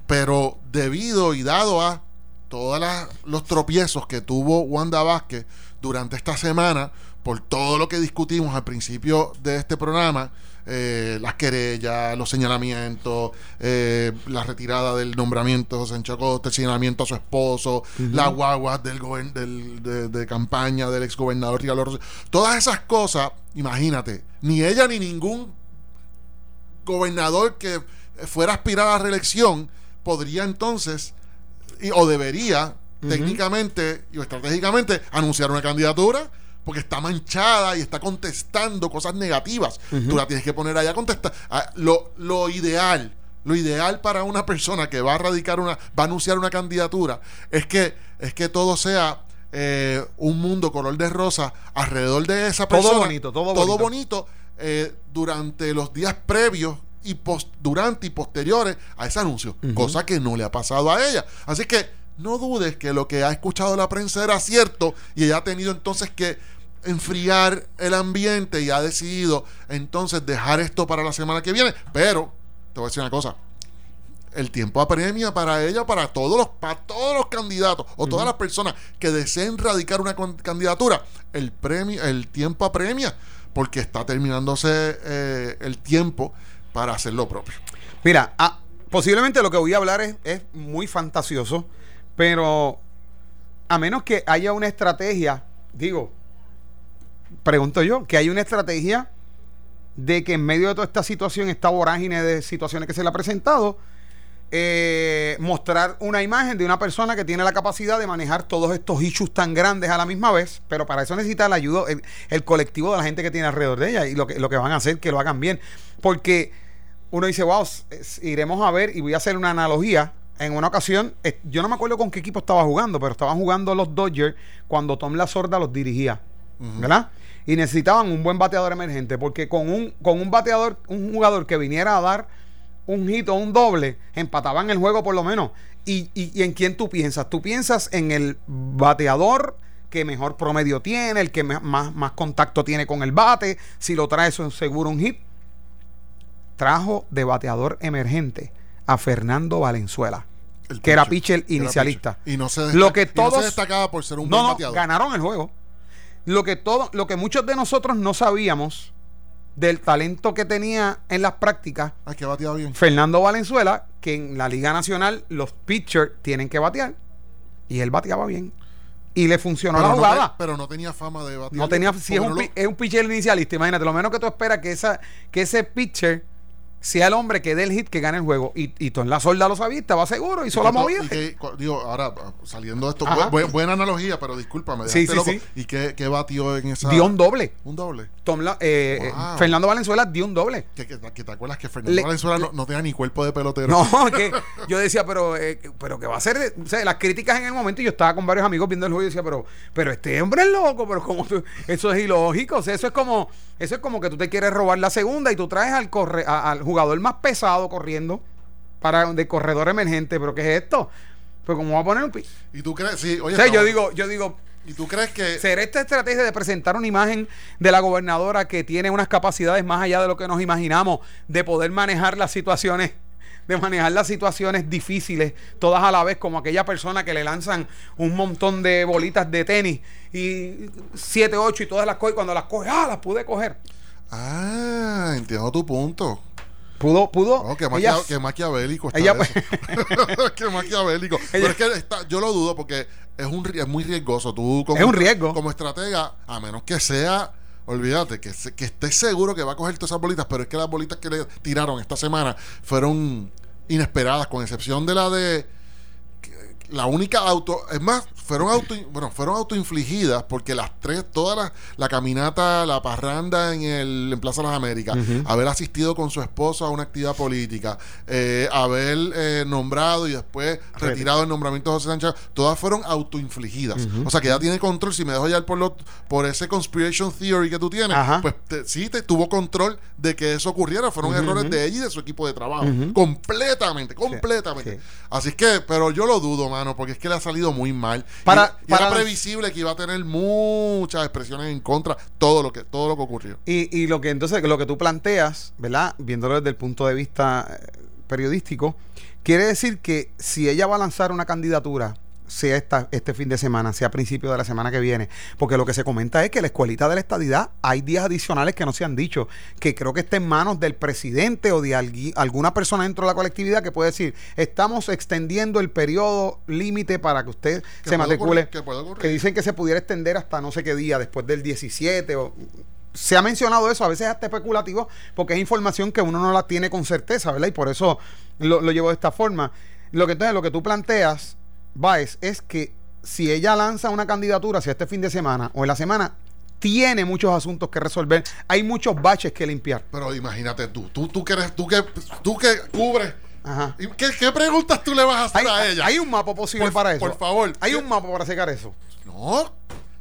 Pero debido y dado a todos los tropiezos que tuvo Wanda Vázquez durante esta semana, por todo lo que discutimos al principio de este programa, eh, las querellas, los señalamientos, eh, la retirada del nombramiento de José Enchacote, el señalamiento a su esposo, las guaguas del, del de, campaña del exgobernador Ricardo Todas esas cosas, imagínate, ni ella ni ningún gobernador que fuera a aspirar a la reelección podría entonces o debería técnicamente y estratégicamente anunciar una candidatura porque está manchada y está contestando cosas negativas. Tú la tienes que poner allá a contestar. Ah, lo, lo ideal, lo ideal para una persona que va a radicar una, va a anunciar una candidatura, es que, es que todo sea eh, un mundo color de rosa alrededor de esa persona. Todo bonito, todo, todo bonito. Eh, durante los días previos y post, durante y posteriores a ese anuncio, cosa que no le ha pasado a ella. Así que no dudes que lo que ha escuchado la prensa era cierto y ella ha tenido entonces que enfriar el ambiente y ha decidido entonces dejar esto para la semana que viene. Pero, te voy a decir una cosa. El tiempo apremia para ella, para todos los, para todos los candidatos o todas las personas que deseen radicar una candidatura. El premio, el tiempo apremia porque está terminándose eh, el tiempo para hacer lo propio. Mira, ah, posiblemente lo que voy a hablar es, muy fantasioso, pero a menos que haya una estrategia, digo, pregunto yo, que hay una estrategia de que en medio de toda esta situación, esta vorágine de situaciones que se le ha presentado, eh, mostrar una imagen de una persona que tiene la capacidad de manejar todos estos issues tan grandes a la misma vez, pero para eso necesita el ayuda, el, colectivo de la gente que tiene alrededor de ella y lo que, lo que van a hacer que lo hagan bien. Porque uno dice, wow, iremos a ver y voy a hacer una analogía. En una ocasión, yo no me acuerdo con qué equipo estaba jugando, pero estaban jugando los Dodgers cuando Tom La Sorda los dirigía. ¿Verdad? y necesitaban un buen bateador emergente, porque con un, con un bateador, un jugador que viniera a dar un hit o un doble, empataban el juego por lo menos. ¿Y, y, en quién tú piensas? Tú piensas en el bateador que mejor promedio tiene, el que más, más contacto tiene con el bate, si lo trae eso seguro un hit. Trajo de bateador emergente a Fernando Valenzuela. que era pitcher inicialista. Y no se, lo que todos, destacaba por ser un buen bateador. ganaron el juego. Lo que, todo, lo que muchos de nosotros no sabíamos del talento que tenía en las prácticas. Ay, que bateaba bien. Fernando Valenzuela, que en la Liga Nacional los pitchers tienen que batear. Y él bateaba bien. Y le funcionó la jugada. pero no tenía fama de batear. No tenía, si es un, es un pitcher inicialista, imagínate, lo menos que tú esperas que esa, que ese pitcher sea el hombre que dé el hit que gane el juego. Y, y en la solda lo sabía, estaba seguro, y solo movía. digo, ahora, saliendo de esto, buena analogía, pero discúlpame. Sí, sí, sí. ¿Y qué, qué, batió en esa? Dio un doble. Un doble. Eh, eh, Fernando Valenzuela dio un doble. Que, te acuerdas que Fernando Valenzuela no, tenía ni cuerpo de pelotero. No, [LAUGHS] que yo decía, pero, eh, pero que va a ser. O sea, las críticas en el momento, yo estaba con varios amigos viendo el juego y decía, pero, pero este hombre es loco, pero como eso es ilógico. O sea, eso es como, eso es como que tú te quieres robar la segunda y tú traes al corre, al jugador más pesado corriendo para de corredor emergente, pero ¿qué es esto? Pues como va a poner un pi ¿Y tú crees? Sí, oye, yo digo, yo digo, ¿Y tú crees que.? ¿Será esta estrategia de presentar una imagen de la gobernadora que tiene unas capacidades más allá de lo que nos imaginamos, de poder manejar las situaciones, de manejar las situaciones difíciles, todas a la vez, como aquella persona que le lanzan un montón de bolitas de tenis y siete, ocho y todas las y cuando las coge, ¡ah! Las pude coger. Ah, entiendo tu punto. Pudo, pudo. No, que, maquiavélico está ella, que [LAUGHS] maquiavélico. Pero es que está, yo lo dudo porque es, un, es muy riesgoso. Tú como, es un riesgo. Como estratega, a menos que sea, olvídate, que, que estés seguro que va a coger todas esas bolitas, pero es que las bolitas que le tiraron esta semana fueron inesperadas, con excepción de la de la única auto, es más, fueron auto, bueno, fueron autoinfligidas porque las tres, toda la, la caminata, la parranda en el en Plaza de las Américas, haber asistido con su esposo a una actividad política, eh, haber eh, nombrado y después retirado. el nombramiento de José Sánchez, todas fueron autoinfligidas. O sea que ya tiene control, si me dejo ya por lo, por ese conspiration theory que tú tienes, pues sí te tuvo control de que eso ocurriera, fueron errores de ella y de su equipo de trabajo. Completamente, completamente. Así que, pero yo lo dudo, porque es que le ha salido muy mal. Para, y, era previsible que iba a tener muchas expresiones en contra, todo lo que, todo lo que ocurrió. Y, y lo que entonces, lo que tú planteas, ¿verdad? Viéndolo desde el punto de vista eh, periodístico, quiere decir que si ella va a lanzar una candidatura sea esta, este fin de semana, sea a principio de la semana que viene. Porque lo que se comenta es que la escuelita de la estadidad hay días adicionales que no se han dicho, que creo que está en manos del presidente o de alguna persona dentro de la colectividad que puede decir, estamos extendiendo el periodo límite para que usted se matricule. que dicen que se pudiera extender hasta no sé qué día, después del 17 o se ha mencionado eso, a veces hasta especulativo, porque es información que uno no la tiene con certeza, ¿verdad? Y por eso lo, lo llevo de esta forma. Lo que entonces, lo que tú planteas Baez es que si ella lanza una candidatura, si este fin de semana o en la semana, tiene muchos asuntos que resolver, hay muchos baches que limpiar. Pero imagínate tú, tú, tú que eres, tú que, tú que cubres. ¿Qué, preguntas tú le vas a hacer a ella? Hay un mapa posible para eso. Por favor. Hay un mapa para secar eso. No.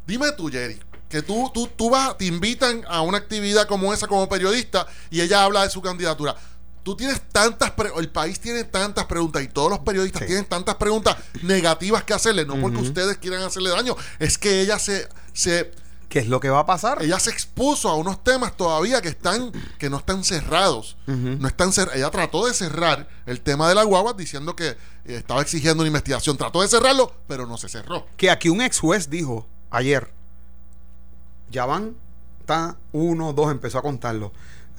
Dime tú, Jerry, que tú, tú, tú vas, te invitan a una actividad como esa como periodista y ella habla de su candidatura tú tienes tantas el país tiene tantas preguntas y todos los periodistas tienen tantas preguntas negativas que hacerle, no porque ustedes quieran hacerle daño, es que ella se se ¿Qué es lo que va a pasar? Ella se expuso a unos temas todavía que están que no están cerrados. No están cer ella trató de cerrar el tema de la guagua diciendo que eh, estaba exigiendo una investigación. Trató de cerrarlo, pero no se cerró. Que aquí un ex juez dijo ayer, ya van, está uno, dos, empezó a contarlo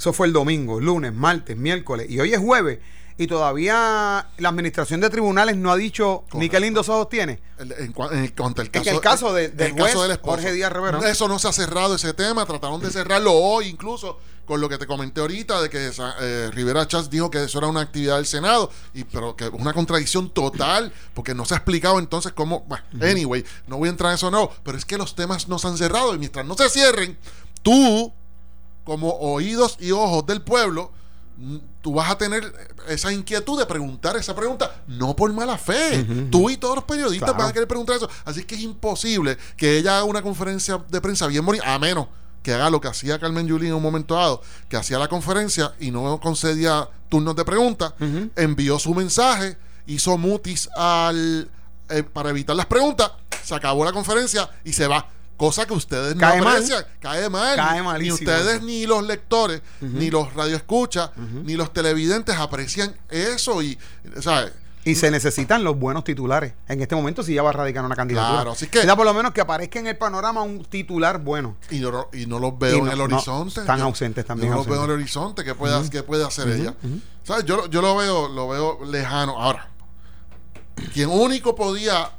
eso fue el domingo, lunes, martes, miércoles y hoy es jueves. Y todavía la administración de tribunales no ha dicho ni qué lindos ojos tiene. En, el caso, el caso, de, del juez, Jorge Díaz Rivera. Eso no se ha cerrado ese tema. Trataron de cerrarlo hoy, incluso con lo que te comenté ahorita, de que eh, Rivera Chávez dijo que eso era una actividad del Senado, y pero que una contradicción total, porque no se ha explicado entonces cómo. Bueno, anyway, no voy a entrar en eso, no. Pero es que los temas no se han cerrado, y mientras no se cierren, tú como oídos y ojos del pueblo, mm, tú vas a tener esa inquietud de preguntar esa pregunta, no por mala fe. Tú y todos los periodistas van a querer preguntar eso. Así que es imposible que ella haga una conferencia de prensa bien bonita, a menos que haga lo que hacía Carmen Yulín en un momento dado, que hacía la conferencia y no concedía turnos de preguntas, envió su mensaje, hizo mutis al, eh, para evitar las preguntas, se acabó la conferencia y se va. Cosa que ustedes no aprecian. Cae mal. Cae Ni ustedes, ni los lectores, ni los radioescuchas, ni los televidentes aprecian eso. Y, Y se necesitan los buenos titulares. En este momento, si ya va a radicar una candidatura. Claro, así que. por lo menos que aparezca en el panorama un titular bueno. Y no, y no los veo en el horizonte. están ausentes también. no los veo en el horizonte. ¿Qué puede, puede hacer ella? ¿Sabes? Yo, yo lo veo, lo veo lejano. Ahora, quien único podía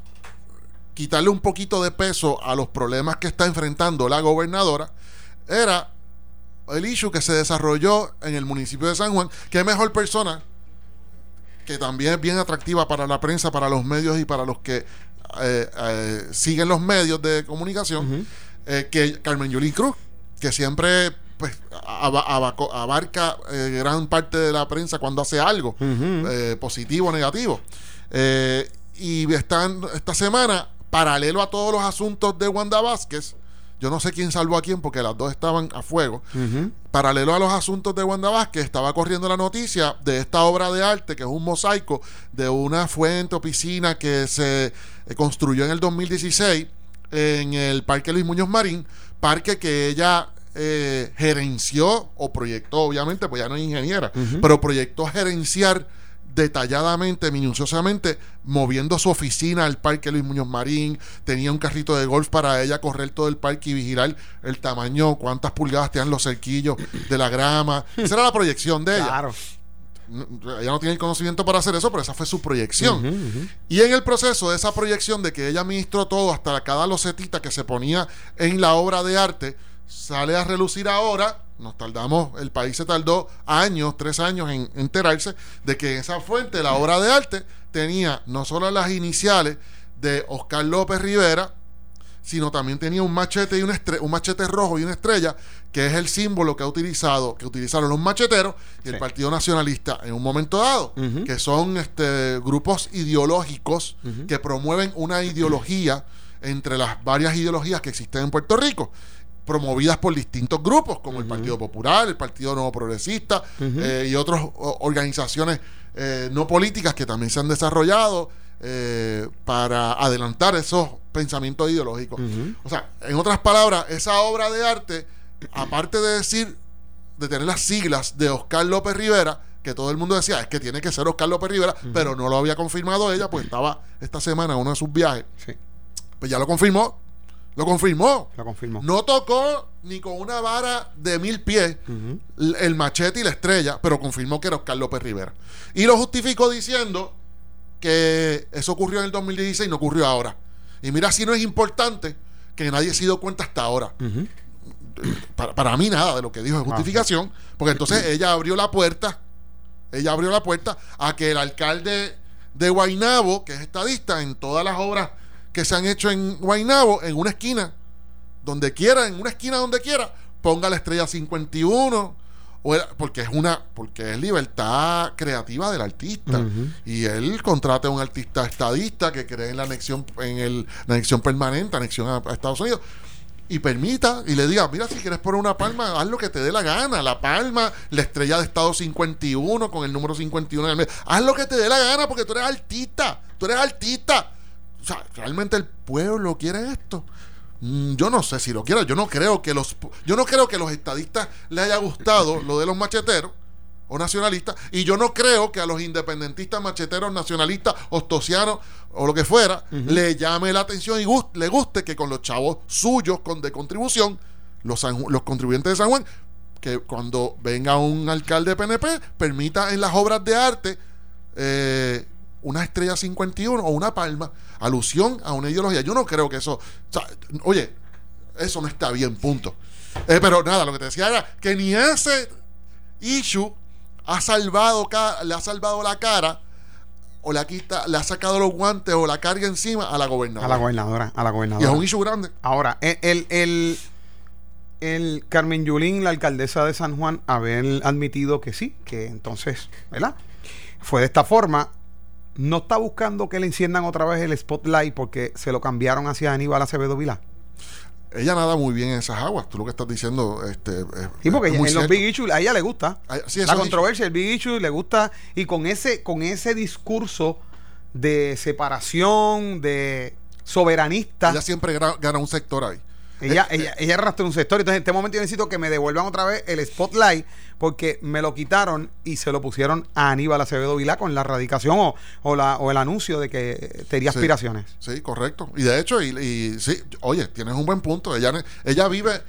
quitarle un poquito de peso a los problemas que está enfrentando la gobernadora, era el issue que se desarrolló en el municipio de San Juan. Qué mejor persona, que también es bien atractiva para la prensa, para los medios y para los que eh, eh, siguen los medios de comunicación, eh, que Carmen Yulín Cruz, que siempre pues abarca gran parte de la prensa cuando hace algo positivo o negativo. y están esta semana paralelo a todos los asuntos de Wanda Vázquez, yo no sé quién salvó a quién porque las dos estaban a fuego. Paralelo a los asuntos de Wanda Vázquez, estaba corriendo la noticia de esta obra de arte, que es un mosaico de una fuente o piscina que se eh, construyó en el 2016 en el Parque Luis Muñoz Marín, parque que ella eh, gerenció o proyectó, obviamente, pues ya no es ingeniera, pero proyectó gerenciar detalladamente, minuciosamente, moviendo su oficina al parque Luis Muñoz Marín, tenía un carrito de golf para ella correr todo el parque y vigilar el tamaño, cuántas pulgadas tenían los cerquillos de la grama. Esa era la proyección de ella. Claro. Ella no tiene el conocimiento para hacer eso, pero esa fue su proyección. Y en el proceso de esa proyección de que ella administró todo hasta cada locetita que se ponía en la obra de arte, sale a relucir ahora nos tardamos, el país se tardó años, tres años en enterarse de que esa fuente, la obra de arte, tenía no solo las iniciales de Oscar López Rivera, sino también tenía un machete y un, un machete rojo y una estrella, que es el símbolo que ha utilizado, que utilizaron los macheteros y el Partido Nacionalista en un momento dado, que son este, grupos ideológicos que promueven una ideología entre las varias ideologías que existen en Puerto Rico promovidas por distintos grupos, como el Partido Popular, el Partido Nuevo Progresista eh, y otras organizaciones eh, no políticas que también se han desarrollado eh, para adelantar esos pensamientos ideológicos. O sea, en otras palabras, esa obra de arte, aparte de decir, de tener las siglas de Oscar López Rivera, que todo el mundo decía, es que tiene que ser Oscar López Rivera, pero no lo había confirmado ella, pues estaba esta semana en uno de sus viajes. Pues ya lo confirmó. Lo confirmó. Lo confirmó. No tocó ni con una vara de mil pies el machete y la estrella, pero confirmó que era Oscar López Rivera. Y lo justificó diciendo que eso ocurrió en el 2016 y no ocurrió ahora. Y mira si no es importante que nadie se dio cuenta hasta ahora. para, mí nada de lo que dijo es ah, justificación, porque entonces ella abrió la puerta, ella abrió la puerta a que el alcalde de Guainabo, que es estadista en todas las obras que se han hecho en Guainabo, en una esquina, donde quiera, en una esquina donde quiera, ponga la estrella 51 porque es una porque es libertad creativa del artista. Y él contrata a un artista estadista que cree en la anexión en el, la anexión permanente anexión a, Estados Unidos y permita y le diga mira si quieres poner una palma haz lo que te dé la gana la palma la estrella de estado 51 con el número 51 en el medio haz lo que te dé la gana porque tú eres artista tú eres artista o sea realmente el pueblo quiere esto Mm, yo no sé si lo quiero. Yo no creo que los yo no creo que los estadistas le haya gustado [LAUGHS] lo de los macheteros o nacionalistas y yo no creo que a los independentistas macheteros nacionalistas ostosianos o lo que fuera le llame la atención y le guste que con los chavos suyos con de contribución los, los contribuyentes de San Juan que cuando venga un alcalde PNP permita en las obras de arte eh, una estrella 51 o una palma, alusión a una ideología. Yo no creo que eso, oye, eso no está bien, punto. Eh, pero nada, lo que te decía era que ni ese issue ha salvado, le ha salvado la cara o le ha, quita, le ha sacado los guantes o la carga encima a la gobernadora. A la gobernadora, a la gobernadora. Y es un issue grande. Ahora, el, el, el Carmen Yulín, la alcaldesa de San Juan, haber admitido que sí, que entonces, ¿verdad? Fue de esta forma no está buscando que le enciendan otra vez el spotlight porque se lo cambiaron hacia Aníbal Acevedo Vilá. Ella nada muy bien en esas aguas, tú lo que estás diciendo. Este, sí, porque en los Big Issues a ella le gusta. la controversia, el Big Issue le gusta. Y con ese, con ese discurso de separación, de soberanista. Ella siempre gana un sector ahí. Ella, ella, ella arrastra un sector. Entonces, en este momento yo necesito que me devuelvan otra vez el spotlight porque me lo quitaron y se lo pusieron a Aníbal Acevedo Vilá con la radicación o, o, la, o el anuncio de que tenía aspiraciones. Sí, correcto. Y de hecho, y, y, sí, oye, tienes un buen punto. Ella, ella vive,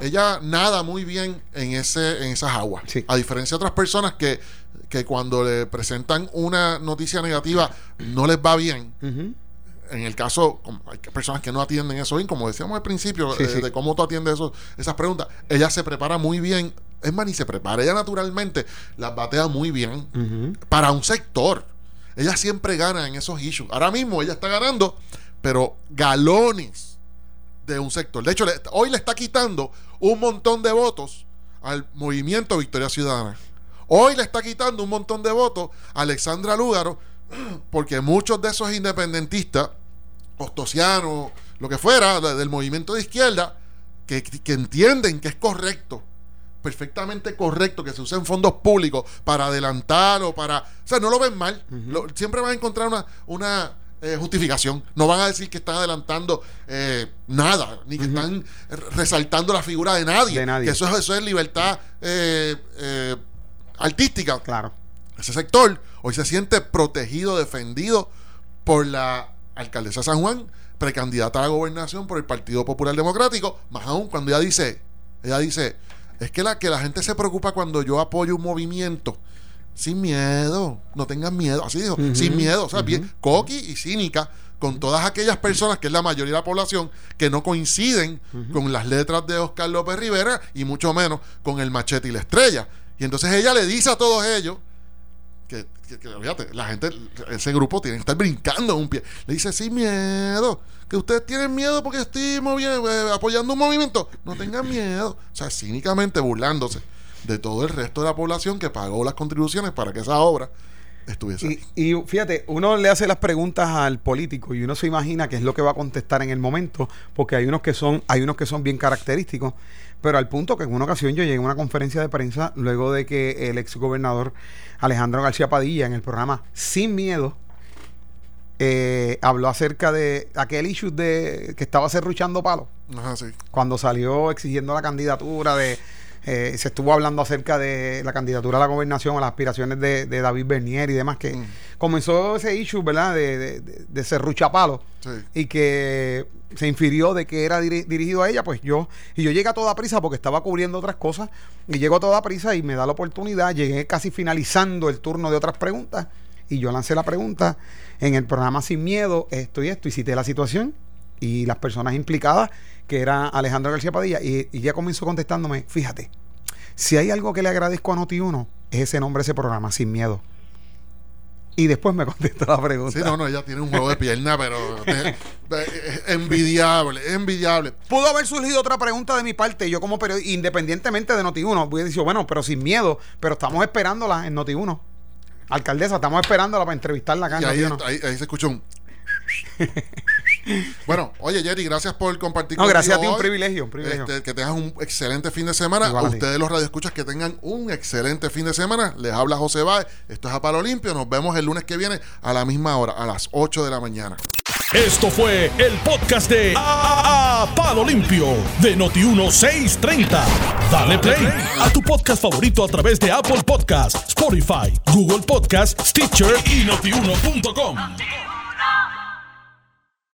ella nada muy bien en, ese, en esas aguas. A diferencia de otras personas que, que cuando le presentan una noticia negativa no les va bien en el caso, hay personas que no atienden eso bien, como decíamos al principio, eh, de cómo tú atiendes eso, esas preguntas, ella se prepara muy bien, es más, ni se prepara, ella naturalmente las batea muy bien para un sector. Ella siempre gana en esos issues. Ahora mismo ella está ganando, pero galones de un sector. De hecho, hoy le está quitando un montón de votos al movimiento Victoria Ciudadana. Hoy le está quitando un montón de votos a Alexandra Lúgaro, [CLEARS THROAT] porque muchos de esos independentistas ostosiano, lo que fuera, del movimiento de izquierda, que, entienden que es correcto, perfectamente correcto que se usen fondos públicos para adelantar o para... O sea, no lo ven mal. siempre van a encontrar una, una eh, justificación. No van a decir que están adelantando eh, nada, ni que están resaltando la figura de nadie. Que eso, eso es libertad eh, artística. Claro. Ese sector hoy se siente protegido, defendido por la alcaldesa San Juan, precandidata a la gobernación por el Partido Popular Democrático, más aún cuando ella dice, ella dice, es que la, que la gente se preocupa cuando yo apoyo un movimiento sin miedo, no tengan miedo, así dijo, sin miedo, o sea, bien coqui y cínica con todas aquellas personas, que es la mayoría de la población, que no coinciden con las letras de Oscar López Rivera y mucho menos con el machete y la estrella. Y entonces ella le dice a todos ellos que, fíjate, la gente, ese grupo tiene que estar brincando en un pie. Le dice, sin miedo, que ustedes tienen miedo porque estoy moviendo, eh, apoyando un movimiento. No tengan miedo. O sea, cínicamente burlándose de todo el resto de la población que pagó las contribuciones para que esa obra estuviese. Y, y fíjate, uno le hace las preguntas al político y uno se imagina qué es lo que va a contestar en el momento, porque hay unos que son, hay unos que son bien característicos, pero al punto que en una ocasión yo llegué a una conferencia de prensa luego de que el ex gobernador Alejandro García Padilla en el programa Sin Miedo eh, habló acerca de aquel issue de que estaba serruchando palo. Ajá, sí. Cuando salió exigiendo la candidatura de eh, se estuvo hablando acerca de la candidatura a la gobernación, a las aspiraciones de, David Bernier y demás, que mm. comenzó ese issue, ¿verdad?, de, de, de Serruchapalo y que se infirió de que era dirigido a ella, pues yo, y yo llegué a toda prisa porque estaba cubriendo otras cosas, y llego a toda prisa y me da la oportunidad, llegué casi finalizando el turno de otras preguntas, y yo lancé la pregunta en el programa Sin Miedo, esto y esto, y cité la situación y las personas implicadas que era Alejandro García Padilla, y, ya comenzó contestándome, fíjate, si hay algo que le agradezco a Noti1, es ese nombre, ese programa, Sin Miedo. Y después me [LAUGHS] contestó la pregunta. Sí, no, no, ella tiene un juego de pierna, pero [LAUGHS] envidiable, envidiable. Pudo haber surgido otra pregunta de mi parte, yo como periodista, independientemente de Noti1, hubiera dicho, bueno, pero sin miedo, pero estamos esperándola en Noti1. Alcaldesa, estamos esperándola para entrevistarla acá en ahí, ahí, ahí se escuchó un... [LAUGHS] bueno, oye Jerry, gracias por compartir No, gracias a ti, un privilegio, un privilegio. Este, que tengas un excelente fin de semana. a ustedes los radioescuchas que tengan un excelente fin de semana. Les habla José Báez. Esto es a Palo Limpio. Nos vemos el lunes que viene a la misma hora, a las 8 de la mañana. Esto fue el podcast de a, Palo Limpio de Noti1630. Dale play a tu podcast favorito a través de Apple Podcasts, Spotify, Google Podcasts, Stitcher y notiuno.com.